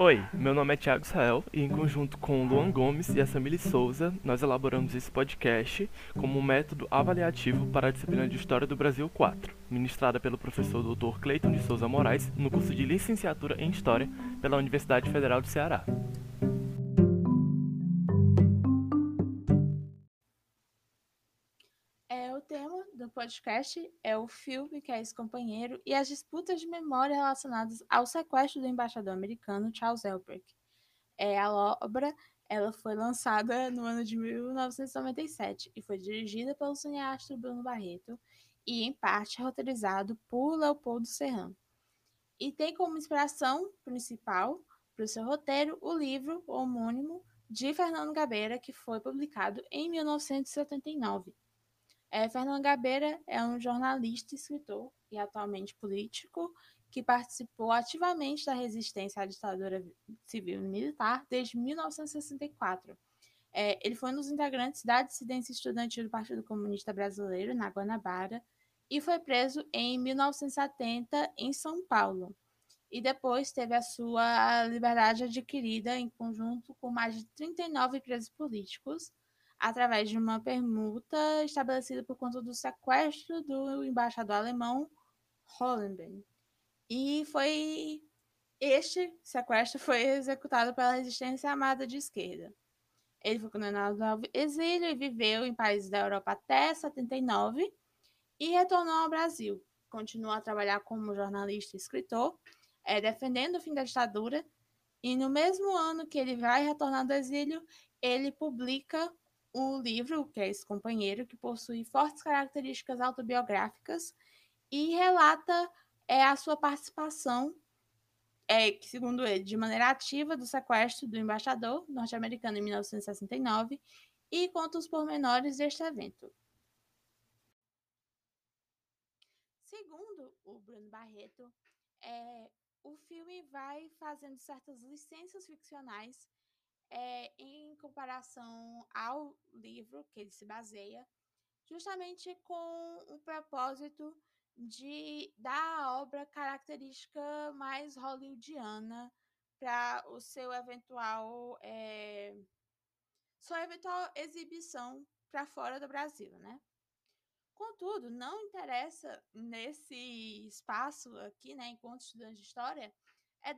Oi, meu nome é Thiago Sael e em conjunto com Luan Gomes e a Samile Souza, nós elaboramos esse podcast como um método avaliativo para a disciplina de História do Brasil 4, ministrada pelo professor Dr. Cleiton de Souza Moraes no curso de Licenciatura em História pela Universidade Federal do Ceará. Podcast é o filme que é esse companheiro e as disputas de memória relacionadas ao sequestro do embaixador americano Charles Elbrecht. É, a obra ela foi lançada no ano de 1997 e foi dirigida pelo cineasta Bruno Barreto e, em parte, roteirizado por Leopoldo Serrano. E tem como inspiração principal para o seu roteiro o livro homônimo de Fernando Gabeira, que foi publicado em 1979. É, Fernando Gabeira é um jornalista, escritor e atualmente político que participou ativamente da resistência à ditadura civil e militar desde 1964. É, ele foi um dos integrantes da dissidência estudantil do Partido Comunista Brasileiro, na Guanabara, e foi preso em 1970 em São Paulo. E depois teve a sua liberdade adquirida em conjunto com mais de 39 presos políticos, através de uma permuta estabelecida por conta do sequestro do embaixador alemão Hollenbein. E foi este sequestro foi executado pela resistência armada de esquerda. Ele foi condenado ao exílio e viveu em países da Europa até 79 e retornou ao Brasil. Continuou a trabalhar como jornalista e escritor, é, defendendo o fim da ditadura. E no mesmo ano que ele vai retornar do exílio, ele publica o livro, que é esse companheiro, que possui fortes características autobiográficas e relata é, a sua participação, é, que, segundo ele, de maneira ativa do sequestro do embaixador norte-americano em 1969 e conta os pormenores deste evento. Segundo o Bruno Barreto, é, o filme vai fazendo certas licenças ficcionais é, em comparação ao livro que ele se baseia, justamente com o propósito de dar à obra característica mais hollywoodiana para o seu eventual é, sua eventual exibição para fora do Brasil, né? Contudo, não interessa nesse espaço aqui, né, enquanto estudante de história, é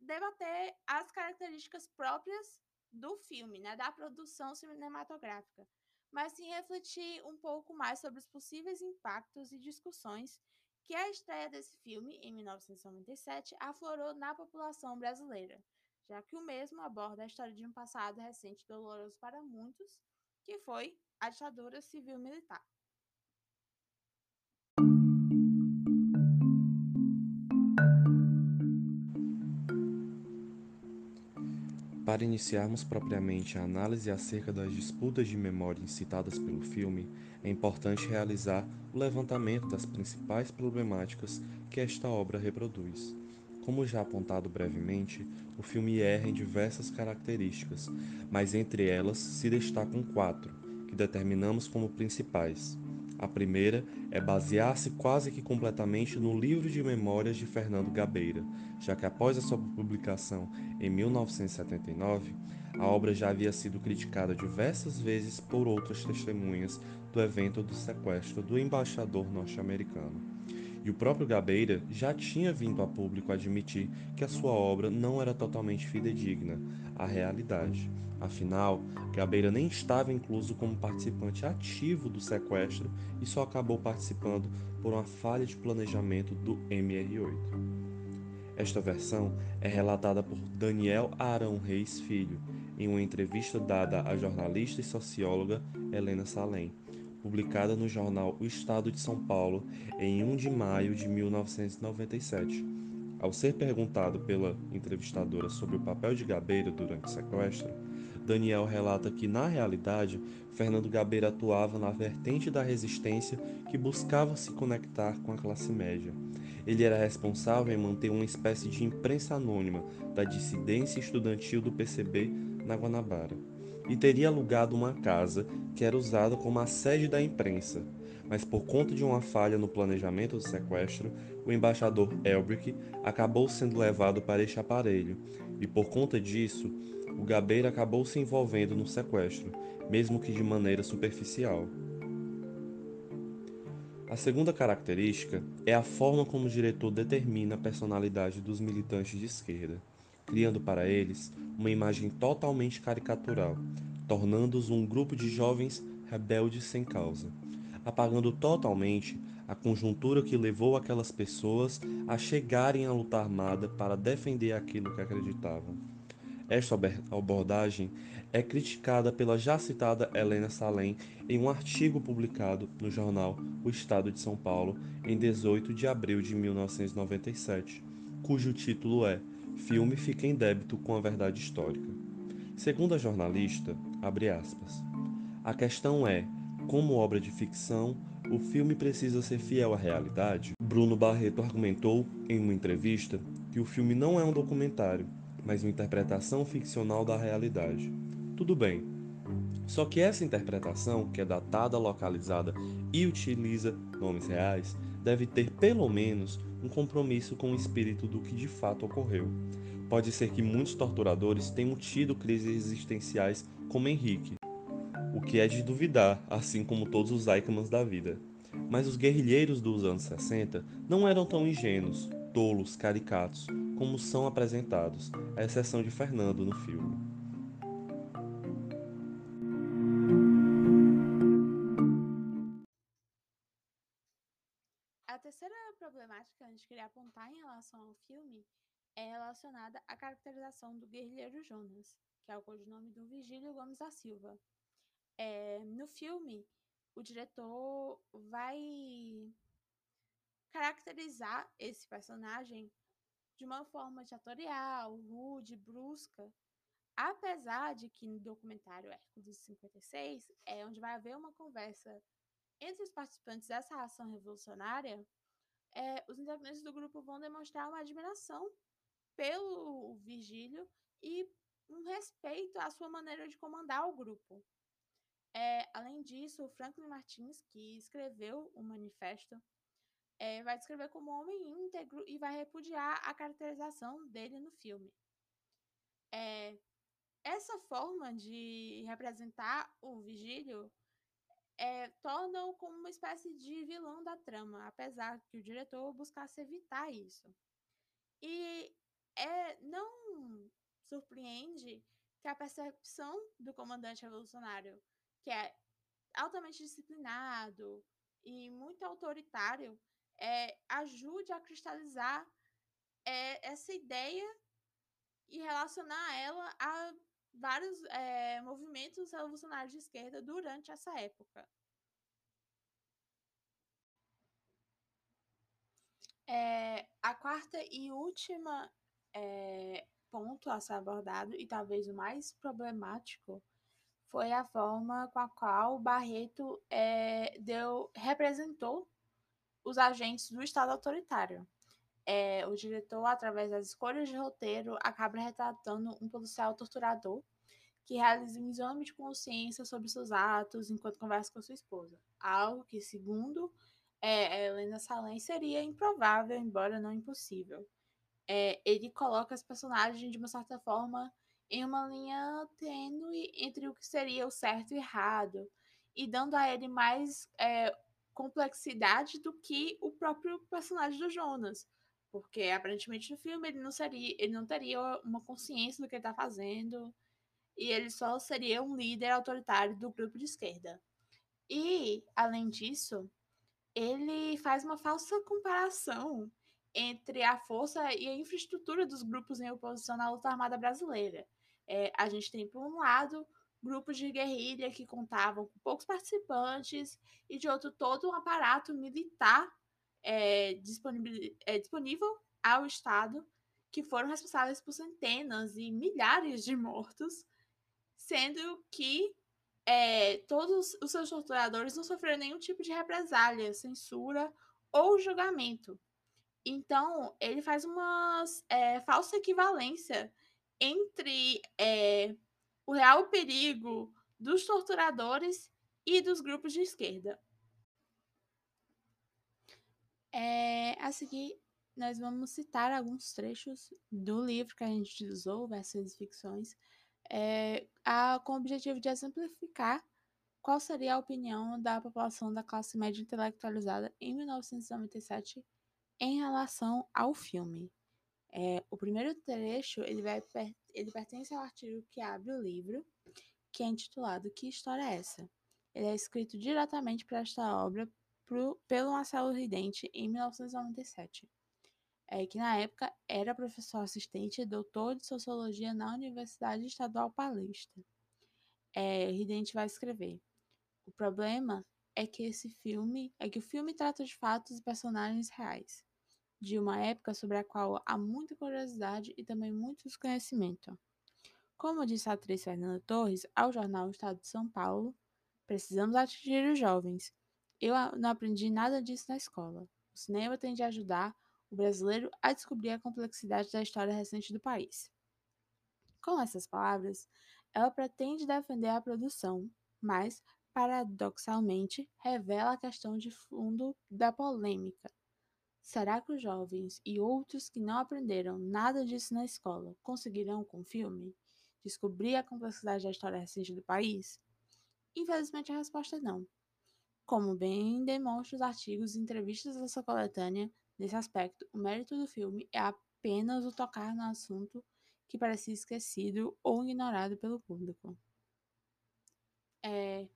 debater as características próprias do filme, né, da produção cinematográfica, mas sim refletir um pouco mais sobre os possíveis impactos e discussões que a estreia desse filme, em 1997, aflorou na população brasileira, já que o mesmo aborda a história de um passado recente doloroso para muitos, que foi a ditadura civil-militar. Para iniciarmos propriamente a análise acerca das disputas de memória incitadas pelo filme, é importante realizar o levantamento das principais problemáticas que esta obra reproduz. Como já apontado brevemente, o filme erra em diversas características, mas entre elas se destacam quatro, que determinamos como principais. A primeira é basear-se quase que completamente no livro de memórias de Fernando Gabeira, já que após a sua publicação em 1979, a obra já havia sido criticada diversas vezes por outras testemunhas do evento do sequestro do embaixador norte-americano. E o próprio Gabeira já tinha vindo a público admitir que a sua obra não era totalmente fidedigna à realidade Afinal, Gabeira nem estava incluso como participante ativo do sequestro e só acabou participando por uma falha de planejamento do MR8. Esta versão é relatada por Daniel Arão Reis Filho em uma entrevista dada à jornalista e socióloga Helena Salem, publicada no jornal O Estado de São Paulo em 1 de maio de 1997. Ao ser perguntado pela entrevistadora sobre o papel de Gabeira durante o sequestro, Daniel relata que, na realidade, Fernando Gabeira atuava na vertente da resistência que buscava se conectar com a classe média. Ele era responsável em manter uma espécie de imprensa anônima da dissidência estudantil do PCB na Guanabara e teria alugado uma casa que era usada como a sede da imprensa, mas por conta de uma falha no planejamento do sequestro, o embaixador Elbrick acabou sendo levado para este aparelho, e por conta disso, o Gabeira acabou se envolvendo no sequestro, mesmo que de maneira superficial. A segunda característica é a forma como o diretor determina a personalidade dos militantes de esquerda, criando para eles uma imagem totalmente caricatural, tornando-os um grupo de jovens rebeldes sem causa, apagando totalmente a conjuntura que levou aquelas pessoas a chegarem à luta armada para defender aquilo que acreditavam. Esta abordagem é criticada pela já citada Helena Salem em um artigo publicado no jornal O Estado de São Paulo em 18 de abril de 1997, cujo título é Filme fica em débito com a verdade histórica. Segundo a jornalista, aspas, a questão é, como obra de ficção, o filme precisa ser fiel à realidade? Bruno Barreto argumentou, em uma entrevista, que o filme não é um documentário, mas uma interpretação ficcional da realidade. Tudo bem. Só que essa interpretação, que é datada, localizada e utiliza nomes reais, deve ter pelo menos um compromisso com o espírito do que de fato ocorreu. Pode ser que muitos torturadores tenham tido crises existenciais como Henrique, o que é de duvidar, assim como todos os Eichmanns da vida. Mas os guerrilheiros dos anos 60 não eram tão ingênuos, tolos, caricatos, como são apresentados, à exceção de Fernando no filme. Relacionada à caracterização do guerrilheiro Jonas, que é o codinome do Vigílio Gomes da Silva. É, no filme, o diretor vai caracterizar esse personagem de uma forma ditatorial, rude, brusca, apesar de que no documentário Hércules 56 é onde vai haver uma conversa entre os participantes dessa ação revolucionária, é, os integrantes do grupo vão demonstrar uma admiração pelo Virgílio e um respeito à sua maneira de comandar o grupo. É, além disso, o Franklin Martins, que escreveu o manifesto, é, vai descrever como homem íntegro e vai repudiar a caracterização dele no filme. É, essa forma de representar o Vigílio é, torna-o como uma espécie de vilão da trama, apesar que o diretor buscasse evitar isso. E é, não surpreende que a percepção do comandante revolucionário, que é altamente disciplinado e muito autoritário, é, ajude a cristalizar é, essa ideia e relacionar ela a vários é, movimentos revolucionários de esquerda durante essa época. É, a quarta e última é, ponto a ser abordado, e talvez o mais problemático, foi a forma com a qual Barreto é, deu, representou os agentes do Estado autoritário. É, o diretor, através das escolhas de roteiro, acaba retratando um policial torturador que realiza um exame de consciência sobre seus atos enquanto conversa com sua esposa. Algo que, segundo é, Helena Salem, seria improvável, embora não impossível. É, ele coloca as personagens, de uma certa forma, em uma linha tênue entre o que seria o certo e o errado, e dando a ele mais é, complexidade do que o próprio personagem do Jonas. Porque aparentemente no filme ele não seria, ele não teria uma consciência do que ele está fazendo e ele só seria um líder autoritário do grupo de esquerda. E, além disso, ele faz uma falsa comparação entre a força e a infraestrutura dos grupos em oposição à luta armada brasileira. É, a gente tem, por um lado, grupos de guerrilha que contavam com poucos participantes e de outro todo um aparato militar é, disponível, é, disponível ao Estado que foram responsáveis por centenas e milhares de mortos, sendo que é, todos os seus torturadores não sofreram nenhum tipo de represália, censura ou julgamento. Então, ele faz uma é, falsa equivalência entre é, o real perigo dos torturadores e dos grupos de esquerda. É, a seguir, nós vamos citar alguns trechos do livro que a gente usou, Versões e Ficções, é, a, com o objetivo de exemplificar qual seria a opinião da população da classe média intelectualizada em 1997 em relação ao filme. É, o primeiro trecho ele, vai, ele pertence ao artigo que abre o livro, que é intitulado Que História é essa? Ele é escrito diretamente para esta obra pro, pelo Marcelo Ridente em 1997, é, que na época era professor assistente e doutor de sociologia na Universidade Estadual Paulista. É, Ridente vai escrever: O problema é que esse filme é que o filme trata de fatos e personagens reais, de uma época sobre a qual há muita curiosidade e também muito desconhecimento. Como disse a atriz Fernanda Torres ao jornal Estado de São Paulo, precisamos atingir os jovens, eu não aprendi nada disso na escola. O cinema tem de ajudar o brasileiro a descobrir a complexidade da história recente do país. Com essas palavras, ela pretende defender a produção, mas, paradoxalmente, revela a questão de fundo da polêmica. Será que os jovens e outros que não aprenderam nada disso na escola conseguirão, com o filme, descobrir a complexidade da história recente do país? Infelizmente, a resposta é não. Como bem demonstram os artigos e entrevistas dessa coletânea, nesse aspecto, o mérito do filme é apenas o tocar no assunto que parecia esquecido ou ignorado pelo público. É,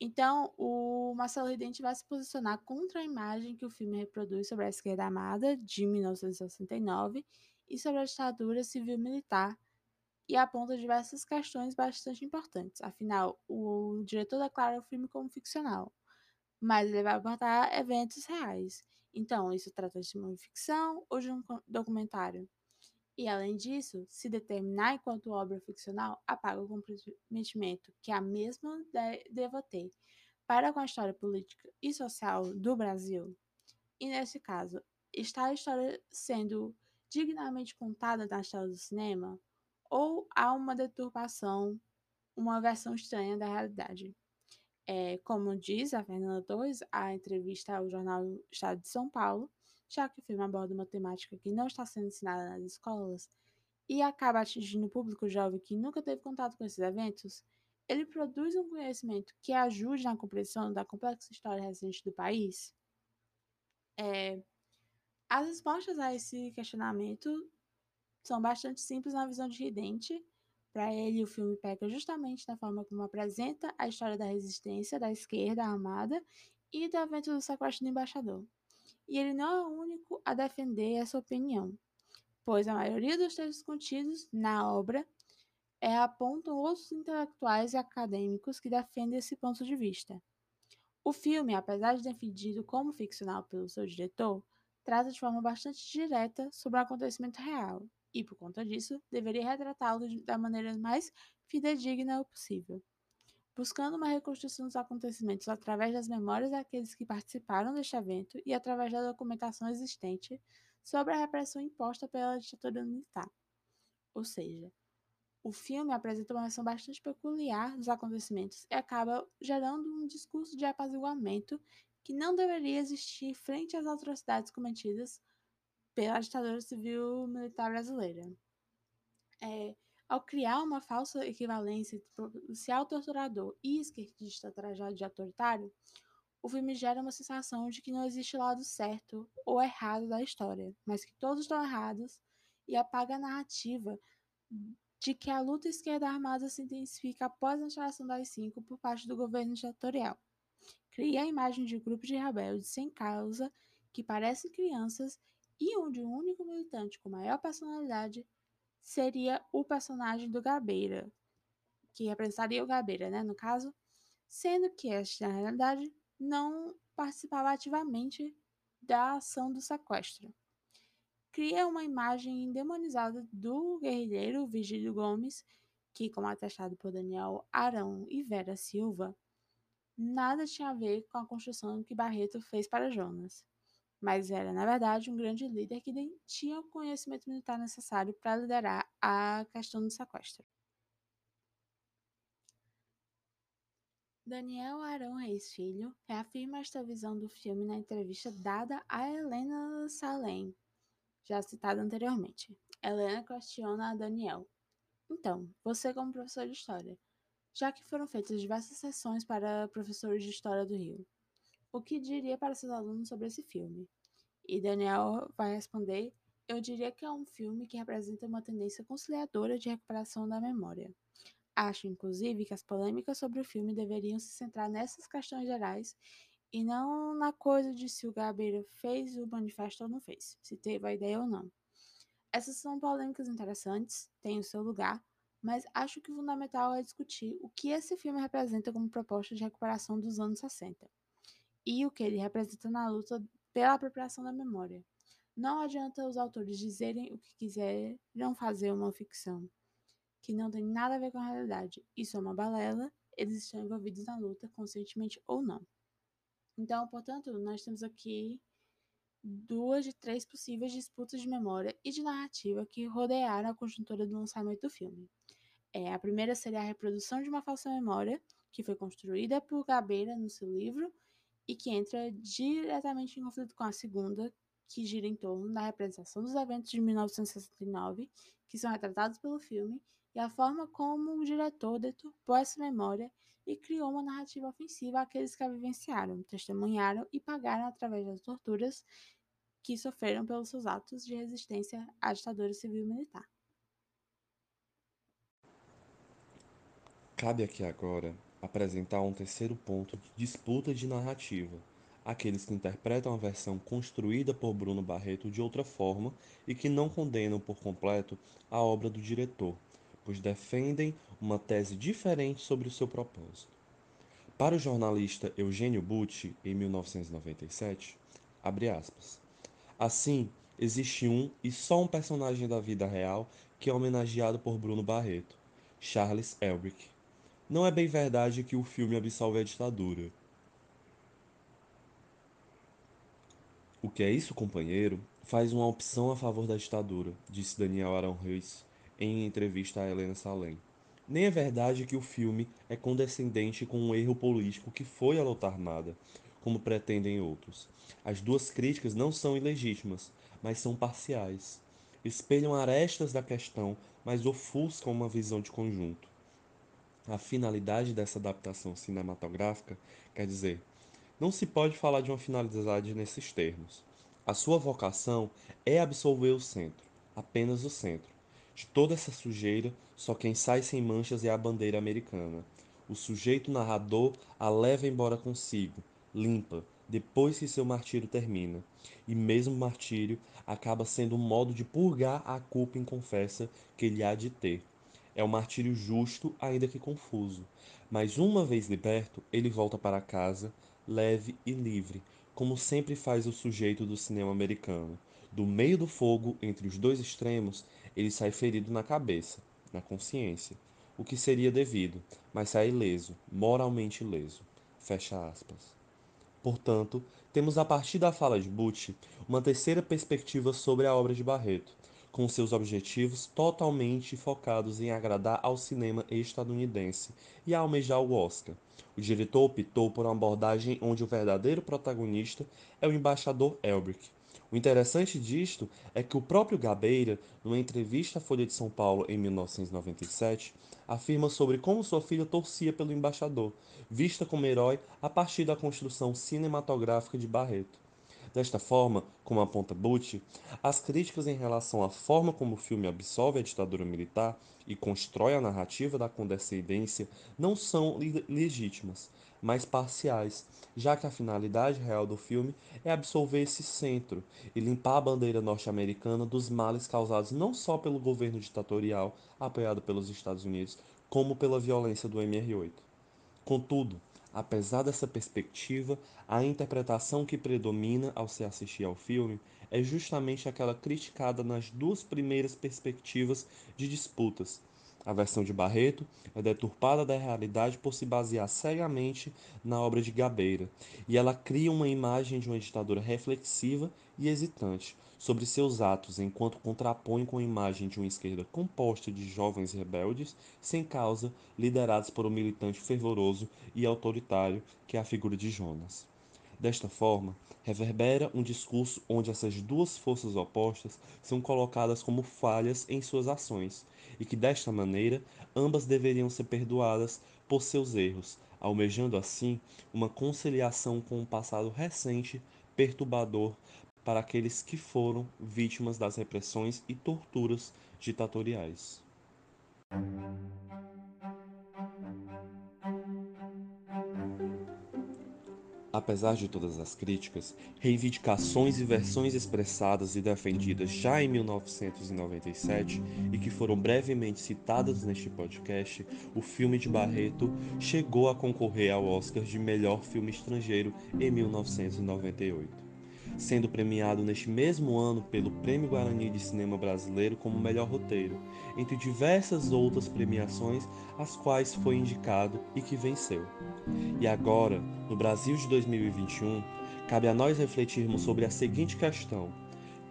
então, o Marcelo Ridente vai se posicionar contra a imagem que o filme reproduz sobre a esquerda amada, de 1969, e sobre a ditadura civil-militar, e aponta diversas questões bastante importantes. Afinal, o diretor declara o filme como ficcional, mas ele vai abordar eventos reais. Então, isso trata de uma ficção ou de um documentário. E, além disso, se determinar enquanto obra ficcional, apaga o comprometimento que a mesma deva ter para com a história política e social do Brasil. E, nesse caso, está a história sendo dignamente contada na história do cinema? Ou há uma deturpação, uma versão estranha da realidade? É, como diz a Fernanda Torres, a entrevista ao jornal Estado de São Paulo, já que o filme aborda uma temática que não está sendo ensinada nas escolas e acaba atingindo o público jovem que nunca teve contato com esses eventos, ele produz um conhecimento que ajude na compreensão da complexa história recente do país? É, as respostas a esse questionamento são bastante simples na visão de Ridente, para ele, o filme peca justamente na forma como apresenta a história da resistência da esquerda armada e do evento do sequestro do embaixador. E ele não é o único a defender essa opinião, pois a maioria dos textos contidos na obra é, apontam outros intelectuais e acadêmicos que defendem esse ponto de vista. O filme, apesar de defendido como ficcional pelo seu diretor, trata de forma bastante direta sobre um acontecimento real, e, por conta disso, deveria retratá-lo da maneira mais fidedigna possível. Buscando uma reconstrução dos acontecimentos através das memórias daqueles que participaram deste evento e através da documentação existente sobre a repressão imposta pela ditadura militar. Ou seja, o filme apresenta uma versão bastante peculiar dos acontecimentos e acaba gerando um discurso de apaziguamento que não deveria existir frente às atrocidades cometidas pela ditadura civil militar brasileira. É, ao criar uma falsa equivalência entre policial torturador e esquerdista trajado de autoritário, o filme gera uma sensação de que não existe lado certo ou errado da história, mas que todos estão errados e apaga a narrativa de que a luta esquerda armada se intensifica após a instalação das cinco por parte do governo ditatorial. Cria a imagem de grupos de rebeldes sem causa que parecem crianças e onde o único militante com maior personalidade seria o personagem do Gabeira, que representaria o Gabeira, né, no caso, sendo que este, na realidade, não participava ativamente da ação do sequestro. Cria uma imagem endemonizada do guerrilheiro Vigílio Gomes, que, como atestado por Daniel Arão e Vera Silva, nada tinha a ver com a construção que Barreto fez para Jonas mas era, na verdade, um grande líder que tinha o conhecimento militar necessário para liderar a questão do sequestro. Daniel Arão Reis Filho reafirma esta visão do filme na entrevista dada a Helena Salem, já citada anteriormente. Helena questiona a Daniel. Então, você como professor de História, já que foram feitas diversas sessões para professores de História do Rio, o que diria para seus alunos sobre esse filme? E Daniel vai responder: Eu diria que é um filme que representa uma tendência conciliadora de recuperação da memória. Acho, inclusive, que as polêmicas sobre o filme deveriam se centrar nessas questões gerais e não na coisa de se o Gabeira fez o manifesto ou não fez, se teve a ideia ou não. Essas são polêmicas interessantes, têm o seu lugar, mas acho que o fundamental é discutir o que esse filme representa como proposta de recuperação dos anos 60 e o que ele representa na luta pela apropriação da memória. Não adianta os autores dizerem o que quiseram fazer uma ficção que não tem nada a ver com a realidade. Isso é uma balela, eles estão envolvidos na luta, conscientemente ou não. Então, portanto, nós temos aqui duas de três possíveis disputas de memória e de narrativa que rodearam a conjuntura do lançamento do filme. É, a primeira seria a reprodução de uma falsa memória, que foi construída por Gabeira no seu livro e que entra diretamente em conflito com a segunda, que gira em torno da representação dos eventos de 1969, que são retratados pelo filme, e a forma como o diretor deturpou essa memória e criou uma narrativa ofensiva àqueles que a vivenciaram, testemunharam e pagaram através das torturas que sofreram pelos seus atos de resistência à ditadura civil-militar. Cabe aqui agora apresentar um terceiro ponto de disputa de narrativa, aqueles que interpretam a versão construída por Bruno Barreto de outra forma e que não condenam por completo a obra do diretor, pois defendem uma tese diferente sobre o seu propósito. Para o jornalista Eugênio Butti, em 1997, abre aspas. Assim, existe um e só um personagem da vida real que é homenageado por Bruno Barreto, Charles Elbrick. Não é bem verdade que o filme absolve a ditadura. O que é isso, companheiro? Faz uma opção a favor da ditadura, disse Daniel Arão Reis em entrevista a Helena Salem. Nem é verdade que o filme é condescendente com um erro político que foi a luta armada, como pretendem outros. As duas críticas não são ilegítimas, mas são parciais. Espelham arestas da questão, mas ofuscam uma visão de conjunto. A finalidade dessa adaptação cinematográfica, quer dizer, não se pode falar de uma finalidade nesses termos. A sua vocação é absolver o centro, apenas o centro. De toda essa sujeira, só quem sai sem manchas é a bandeira americana. O sujeito narrador a leva embora consigo, limpa, depois que seu martírio termina. E mesmo martírio acaba sendo um modo de purgar a culpa inconfessa que ele há de ter é um martírio justo, ainda que confuso. Mas uma vez liberto, ele volta para casa, leve e livre, como sempre faz o sujeito do cinema americano. Do meio do fogo, entre os dois extremos, ele sai ferido na cabeça, na consciência, o que seria devido, mas sai ileso, moralmente ileso. Fecha aspas. Portanto, temos a partir da fala de Butch uma terceira perspectiva sobre a obra de Barreto, com seus objetivos totalmente focados em agradar ao cinema estadunidense e a almejar o Oscar. O diretor optou por uma abordagem onde o verdadeiro protagonista é o embaixador Elbrick. O interessante disto é que o próprio Gabeira, numa entrevista à Folha de São Paulo em 1997, afirma sobre como sua filha torcia pelo embaixador, vista como herói a partir da construção cinematográfica de Barreto. Desta forma, como aponta Butch, as críticas em relação à forma como o filme absolve a ditadura militar e constrói a narrativa da condescendência não são legítimas, mas parciais, já que a finalidade real do filme é absolver esse centro e limpar a bandeira norte-americana dos males causados não só pelo governo ditatorial apoiado pelos Estados Unidos, como pela violência do MR8. Contudo, Apesar dessa perspectiva, a interpretação que predomina ao se assistir ao filme é justamente aquela criticada nas duas primeiras perspectivas de disputas, A versão de Barreto é deturpada da realidade por se basear cegamente na obra de Gabeira, e ela cria uma imagem de uma ditadura reflexiva e hesitante sobre seus atos, enquanto contrapõe com a imagem de uma esquerda composta de jovens rebeldes sem causa, liderados por um militante fervoroso e autoritário que é a figura de Jonas. Desta forma, reverbera um discurso onde essas duas forças opostas são colocadas como falhas em suas ações, e que desta maneira ambas deveriam ser perdoadas por seus erros, almejando assim uma conciliação com um passado recente perturbador para aqueles que foram vítimas das repressões e torturas ditatoriais. Apesar de todas as críticas, reivindicações e versões expressadas e defendidas já em 1997 e que foram brevemente citadas neste podcast, o filme de Barreto chegou a concorrer ao Oscar de melhor filme estrangeiro em 1998 sendo premiado neste mesmo ano pelo Prêmio Guarani de Cinema Brasileiro como melhor roteiro, entre diversas outras premiações às quais foi indicado e que venceu. E agora, no Brasil de 2021, cabe a nós refletirmos sobre a seguinte questão: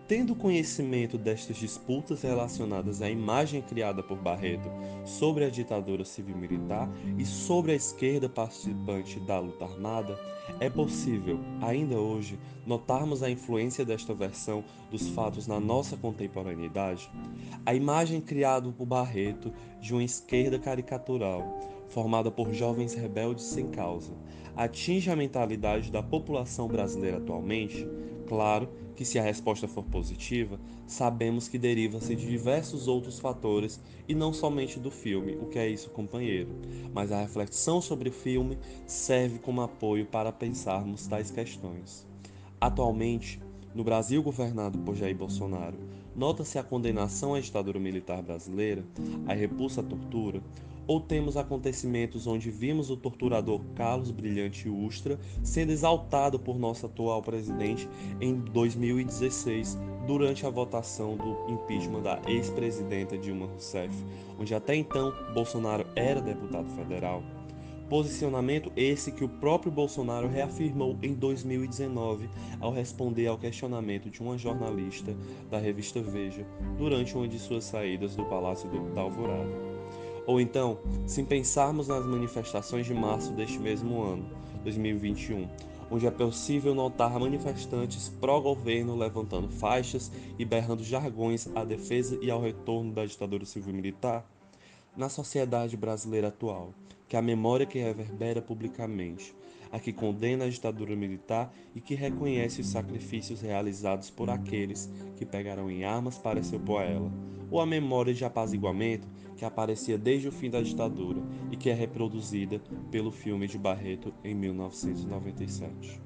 Tendo conhecimento destas disputas relacionadas à imagem criada por Barreto sobre a ditadura civil-militar e sobre a esquerda participante da luta armada, é possível, ainda hoje, notarmos a influência desta versão dos fatos na nossa contemporaneidade? A imagem criada por Barreto de uma esquerda caricatural, formada por jovens rebeldes sem causa, atinge a mentalidade da população brasileira atualmente? Claro que, se a resposta for positiva, sabemos que deriva-se de diversos outros fatores e não somente do filme, o que é isso, companheiro. Mas a reflexão sobre o filme serve como apoio para pensarmos tais questões. Atualmente, no Brasil governado por Jair Bolsonaro, nota-se a condenação à ditadura militar brasileira, a repulsa à tortura, ou temos acontecimentos onde vimos o torturador Carlos Brilhante Ustra sendo exaltado por nosso atual presidente em 2016, durante a votação do impeachment da ex-presidenta Dilma Rousseff, onde até então Bolsonaro era deputado federal. Posicionamento esse que o próprio Bolsonaro reafirmou em 2019 ao responder ao questionamento de uma jornalista da revista Veja durante uma de suas saídas do Palácio da Alvorada. Ou então, se pensarmos nas manifestações de março deste mesmo ano, 2021, onde é possível notar manifestantes pró-governo levantando faixas e berrando jargões à defesa e ao retorno da ditadura civil-militar, na sociedade brasileira atual, que a memória que reverbera publicamente, a que condena a ditadura militar e que reconhece os sacrifícios realizados por aqueles que pegaram em armas para se opor a ela, ou a memória de apaziguamento que aparecia desde o fim da ditadura e que é reproduzida pelo filme de Barreto em 1997.